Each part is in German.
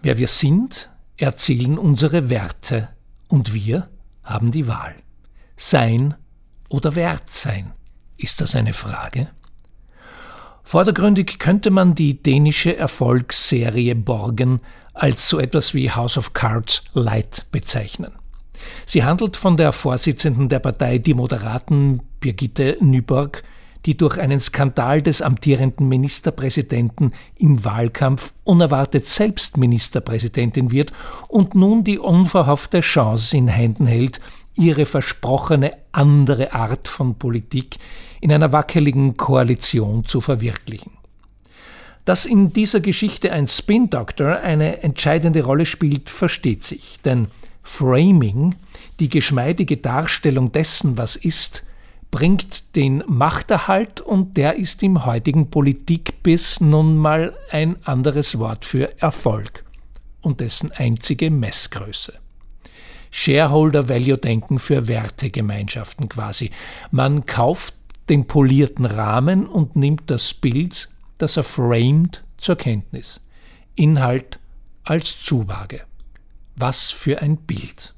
Wer wir sind, erzählen unsere Werte und wir haben die Wahl. Sein oder wert sein? Ist das eine Frage? Vordergründig könnte man die dänische Erfolgsserie Borgen als so etwas wie House of Cards Light bezeichnen. Sie handelt von der Vorsitzenden der Partei Die Moderaten Birgitte Nyborg, die durch einen Skandal des amtierenden Ministerpräsidenten im Wahlkampf unerwartet selbst Ministerpräsidentin wird und nun die unverhoffte Chance in Händen hält, ihre versprochene andere Art von Politik in einer wackeligen Koalition zu verwirklichen. Dass in dieser Geschichte ein Spin Doctor eine entscheidende Rolle spielt, versteht sich, denn Framing, die geschmeidige Darstellung dessen, was ist, bringt den Machterhalt und der ist im heutigen Politikbiss nun mal ein anderes Wort für Erfolg und dessen einzige Messgröße. Shareholder Value Denken für Wertegemeinschaften quasi. Man kauft den polierten Rahmen und nimmt das Bild, das er framed, zur Kenntnis. Inhalt als Zuwage. Was für ein Bild.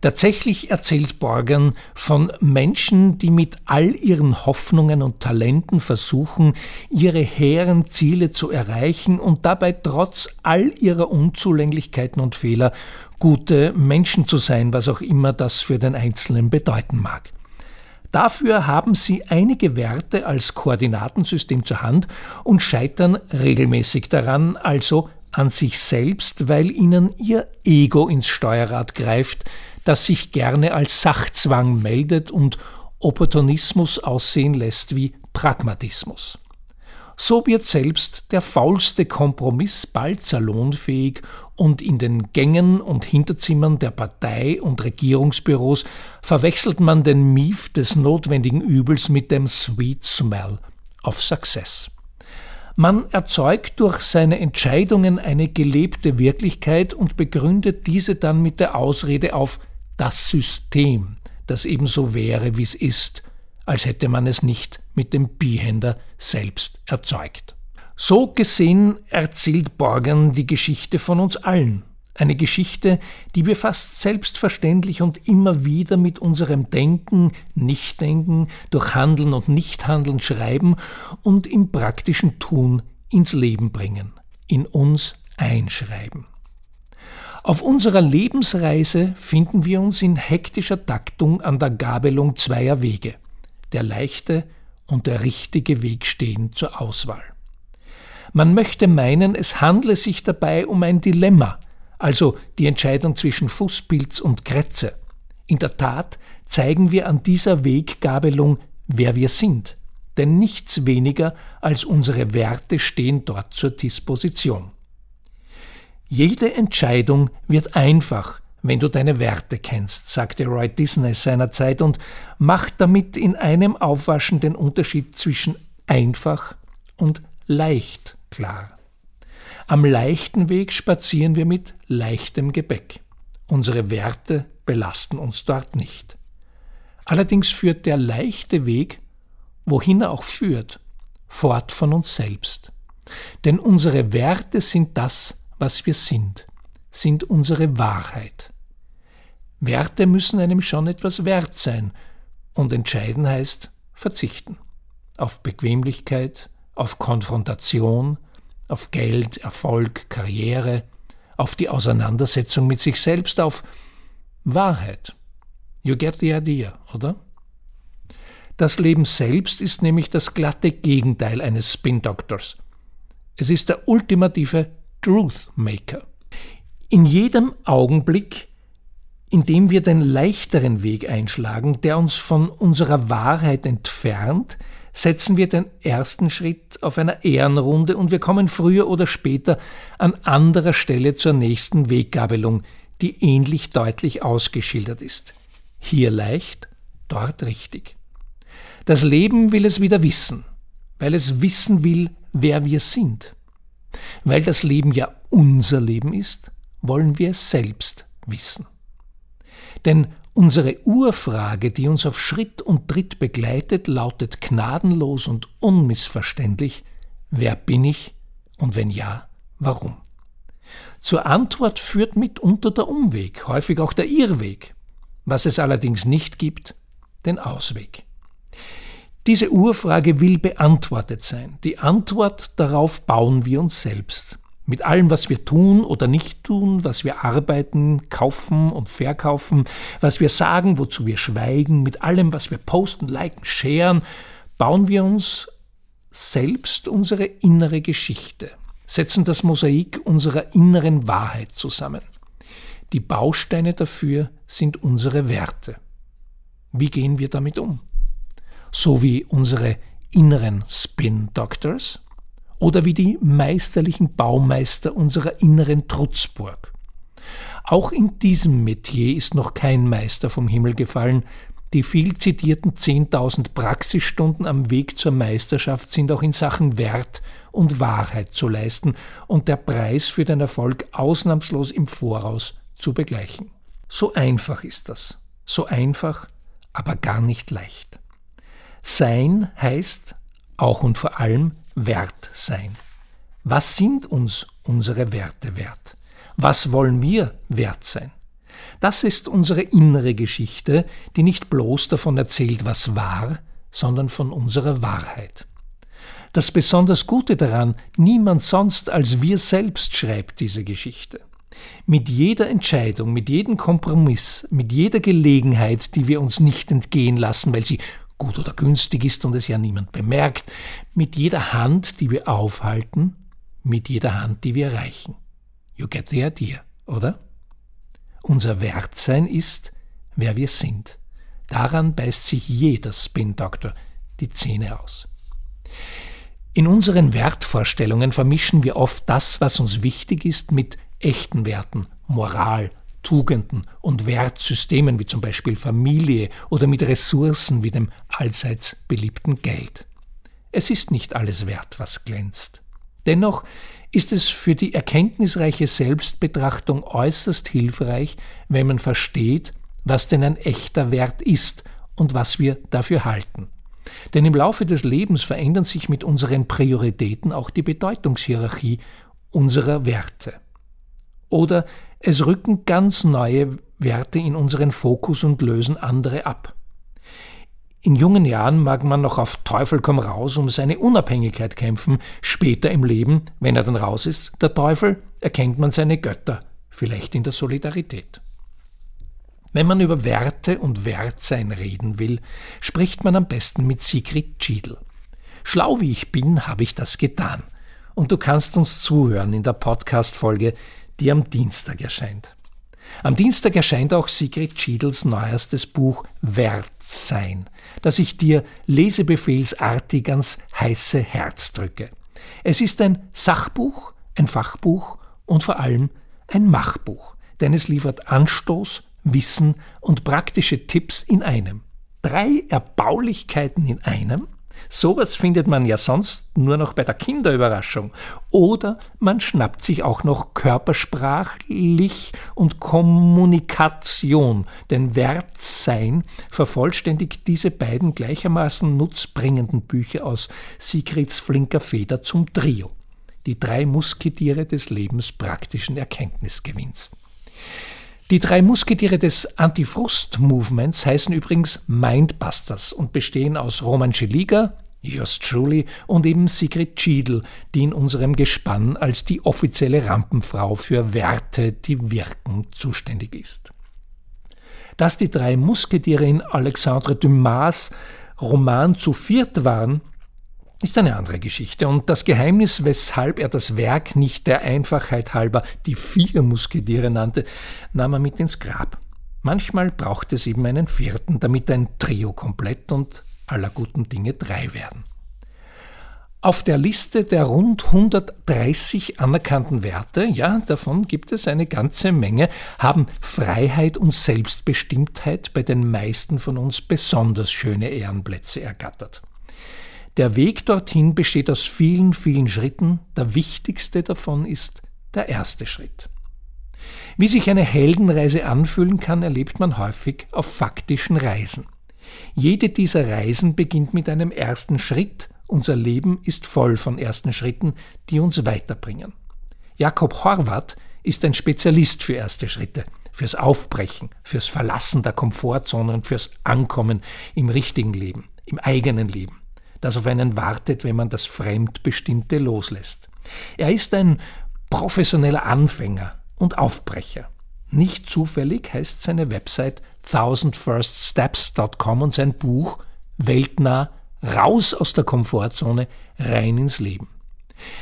Tatsächlich erzählt Borgern von Menschen, die mit all ihren Hoffnungen und Talenten versuchen, ihre hehren Ziele zu erreichen und dabei trotz all ihrer Unzulänglichkeiten und Fehler gute Menschen zu sein, was auch immer das für den Einzelnen bedeuten mag. Dafür haben sie einige Werte als Koordinatensystem zur Hand und scheitern regelmäßig daran, also an sich selbst, weil ihnen ihr Ego ins Steuerrad greift, das sich gerne als Sachzwang meldet und Opportunismus aussehen lässt wie Pragmatismus. So wird selbst der faulste Kompromiss bald salonfähig und in den Gängen und Hinterzimmern der Partei und Regierungsbüros verwechselt man den Mief des notwendigen Übels mit dem Sweet Smell of Success. Man erzeugt durch seine Entscheidungen eine gelebte Wirklichkeit und begründet diese dann mit der Ausrede auf das System, das ebenso wäre, wie es ist, als hätte man es nicht mit dem Bihänder selbst erzeugt. So gesehen erzählt Borgern die Geschichte von uns allen. Eine Geschichte, die wir fast selbstverständlich und immer wieder mit unserem Denken, Nichtdenken, durch Handeln und Nichthandeln schreiben und im praktischen Tun ins Leben bringen, in uns einschreiben. Auf unserer Lebensreise finden wir uns in hektischer Taktung an der Gabelung zweier Wege. Der leichte und der richtige Weg stehen zur Auswahl. Man möchte meinen, es handle sich dabei um ein Dilemma, also die Entscheidung zwischen Fußpilz und Kretze. In der Tat zeigen wir an dieser Weggabelung, wer wir sind, denn nichts weniger als unsere Werte stehen dort zur Disposition. Jede Entscheidung wird einfach, wenn du deine Werte kennst, sagte Roy Disney seinerzeit und macht damit in einem Aufwaschen den Unterschied zwischen einfach und leicht klar. Am leichten Weg spazieren wir mit leichtem Gepäck. Unsere Werte belasten uns dort nicht. Allerdings führt der leichte Weg, wohin er auch führt, fort von uns selbst. Denn unsere Werte sind das, was wir sind, sind unsere Wahrheit. Werte müssen einem schon etwas wert sein, und entscheiden heißt verzichten. Auf Bequemlichkeit, auf Konfrontation, auf Geld, Erfolg, Karriere, auf die Auseinandersetzung mit sich selbst, auf Wahrheit. You get the idea, oder? Das Leben selbst ist nämlich das glatte Gegenteil eines Spin-Doctors. Es ist der ultimative Truth Maker. In jedem Augenblick, in dem wir den leichteren Weg einschlagen, der uns von unserer Wahrheit entfernt, setzen wir den ersten Schritt auf einer Ehrenrunde und wir kommen früher oder später an anderer Stelle zur nächsten Weggabelung, die ähnlich deutlich ausgeschildert ist. Hier leicht, dort richtig. Das Leben will es wieder wissen, weil es wissen will, wer wir sind. Weil das Leben ja unser Leben ist, wollen wir es selbst wissen. Denn Unsere Urfrage, die uns auf Schritt und Tritt begleitet, lautet gnadenlos und unmissverständlich, wer bin ich und wenn ja, warum? Zur Antwort führt mitunter der Umweg, häufig auch der Irrweg. Was es allerdings nicht gibt, den Ausweg. Diese Urfrage will beantwortet sein. Die Antwort darauf bauen wir uns selbst. Mit allem, was wir tun oder nicht tun, was wir arbeiten, kaufen und verkaufen, was wir sagen, wozu wir schweigen, mit allem, was wir posten, liken, sharen, bauen wir uns selbst unsere innere Geschichte, setzen das Mosaik unserer inneren Wahrheit zusammen. Die Bausteine dafür sind unsere Werte. Wie gehen wir damit um? So wie unsere inneren Spin Doctors oder wie die meisterlichen Baumeister unserer inneren Trutzburg. Auch in diesem Metier ist noch kein Meister vom Himmel gefallen. Die viel zitierten 10.000 Praxisstunden am Weg zur Meisterschaft sind auch in Sachen Wert und Wahrheit zu leisten und der Preis für den Erfolg ausnahmslos im Voraus zu begleichen. So einfach ist das. So einfach, aber gar nicht leicht. Sein heißt auch und vor allem wert sein. Was sind uns unsere Werte wert? Was wollen wir wert sein? Das ist unsere innere Geschichte, die nicht bloß davon erzählt, was war, sondern von unserer Wahrheit. Das besonders Gute daran, niemand sonst als wir selbst schreibt diese Geschichte. Mit jeder Entscheidung, mit jedem Kompromiss, mit jeder Gelegenheit, die wir uns nicht entgehen lassen, weil sie gut oder günstig ist und es ja niemand bemerkt, mit jeder Hand, die wir aufhalten, mit jeder Hand, die wir reichen. You get the idea, oder? Unser Wertsein ist, wer wir sind. Daran beißt sich jeder Spin-Doktor die Zähne aus. In unseren Wertvorstellungen vermischen wir oft das, was uns wichtig ist, mit echten Werten, Moral, Tugenden und Wertsystemen wie zum Beispiel Familie oder mit Ressourcen wie dem allseits beliebten Geld. Es ist nicht alles wert, was glänzt. Dennoch ist es für die erkenntnisreiche Selbstbetrachtung äußerst hilfreich, wenn man versteht, was denn ein echter Wert ist und was wir dafür halten. Denn im Laufe des Lebens verändern sich mit unseren Prioritäten auch die Bedeutungshierarchie unserer Werte. Oder es rücken ganz neue Werte in unseren Fokus und lösen andere ab. In jungen Jahren mag man noch auf Teufel komm raus um seine Unabhängigkeit kämpfen, später im Leben, wenn er dann raus ist, der Teufel, erkennt man seine Götter, vielleicht in der Solidarität. Wenn man über Werte und Wertsein reden will, spricht man am besten mit Sigrid Schiedl. Schlau wie ich bin, habe ich das getan. Und du kannst uns zuhören in der Podcast-Folge die am Dienstag erscheint. Am Dienstag erscheint auch Sigrid Schiedels neuestes Buch Wert sein, das ich dir lesebefehlsartig ans heiße Herz drücke. Es ist ein Sachbuch, ein Fachbuch und vor allem ein Machbuch, denn es liefert Anstoß, Wissen und praktische Tipps in einem. Drei Erbaulichkeiten in einem Sowas findet man ja sonst nur noch bei der Kinderüberraschung. Oder man schnappt sich auch noch körpersprachlich und Kommunikation, denn Wertsein vervollständigt diese beiden gleichermaßen nutzbringenden Bücher aus Sigrids flinker Feder zum Trio. Die drei Musketiere des Lebens praktischen Erkenntnisgewinns. Die drei Musketiere des Antifrust-Movements heißen übrigens Mindbusters und bestehen aus Roman Scheliga, Just Truly und eben Sigrid Schiedl, die in unserem Gespann als die offizielle Rampenfrau für Werte, die wirken, zuständig ist. Dass die drei Musketiere in Alexandre Dumas Roman zu viert waren, ist eine andere Geschichte. Und das Geheimnis, weshalb er das Werk nicht der Einfachheit halber die vier Musketiere nannte, nahm er mit ins Grab. Manchmal braucht es eben einen vierten, damit ein Trio komplett und aller guten Dinge drei werden. Auf der Liste der rund 130 anerkannten Werte, ja, davon gibt es eine ganze Menge, haben Freiheit und Selbstbestimmtheit bei den meisten von uns besonders schöne Ehrenplätze ergattert. Der Weg dorthin besteht aus vielen, vielen Schritten. Der wichtigste davon ist der erste Schritt. Wie sich eine Heldenreise anfühlen kann, erlebt man häufig auf faktischen Reisen. Jede dieser Reisen beginnt mit einem ersten Schritt. Unser Leben ist voll von ersten Schritten, die uns weiterbringen. Jakob Horvath ist ein Spezialist für erste Schritte, fürs Aufbrechen, fürs Verlassen der Komfortzone und fürs Ankommen im richtigen Leben, im eigenen Leben, das auf einen wartet, wenn man das Fremdbestimmte loslässt. Er ist ein professioneller Anfänger und Aufbrecher. Nicht zufällig heißt seine Website thousandfirststeps.com und sein Buch Weltnah raus aus der Komfortzone rein ins Leben.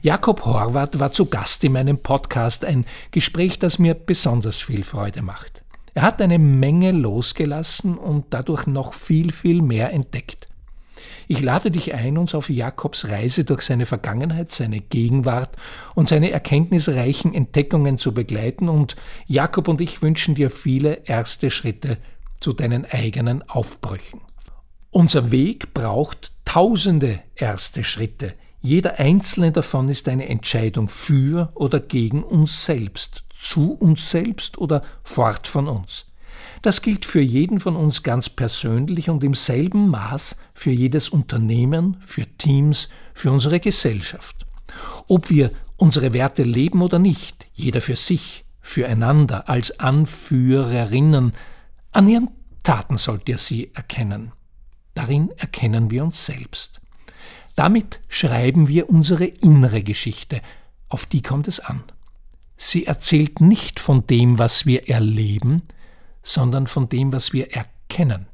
Jakob Horvath war zu Gast in meinem Podcast, ein Gespräch, das mir besonders viel Freude macht. Er hat eine Menge losgelassen und dadurch noch viel, viel mehr entdeckt. Ich lade dich ein, uns auf Jakobs Reise durch seine Vergangenheit, seine Gegenwart und seine erkenntnisreichen Entdeckungen zu begleiten und Jakob und ich wünschen dir viele erste Schritte zu deinen eigenen Aufbrüchen. Unser Weg braucht tausende erste Schritte. Jeder einzelne davon ist eine Entscheidung für oder gegen uns selbst, zu uns selbst oder fort von uns. Das gilt für jeden von uns ganz persönlich und im selben Maß für jedes Unternehmen, für Teams, für unsere Gesellschaft. Ob wir unsere Werte leben oder nicht, jeder für sich, füreinander, als Anführerinnen, an ihren Taten sollt ihr sie erkennen. Darin erkennen wir uns selbst. Damit schreiben wir unsere innere Geschichte, auf die kommt es an. Sie erzählt nicht von dem, was wir erleben, sondern von dem, was wir erkennen.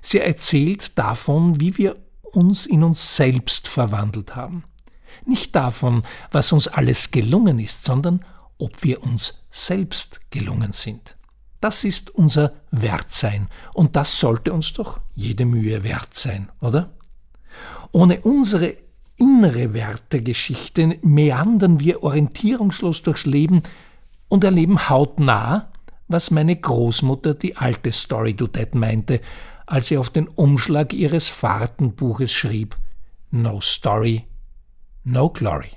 Sie erzählt davon, wie wir uns in uns selbst verwandelt haben. Nicht davon, was uns alles gelungen ist, sondern ob wir uns selbst gelungen sind. Das ist unser Wertsein und das sollte uns doch jede Mühe wert sein, oder? Ohne unsere innere Wertegeschichte meandern wir orientierungslos durchs Leben und erleben hautnah, was meine Großmutter die alte Story to Dead meinte, als sie auf den Umschlag ihres Fahrtenbuches schrieb No Story, No Glory.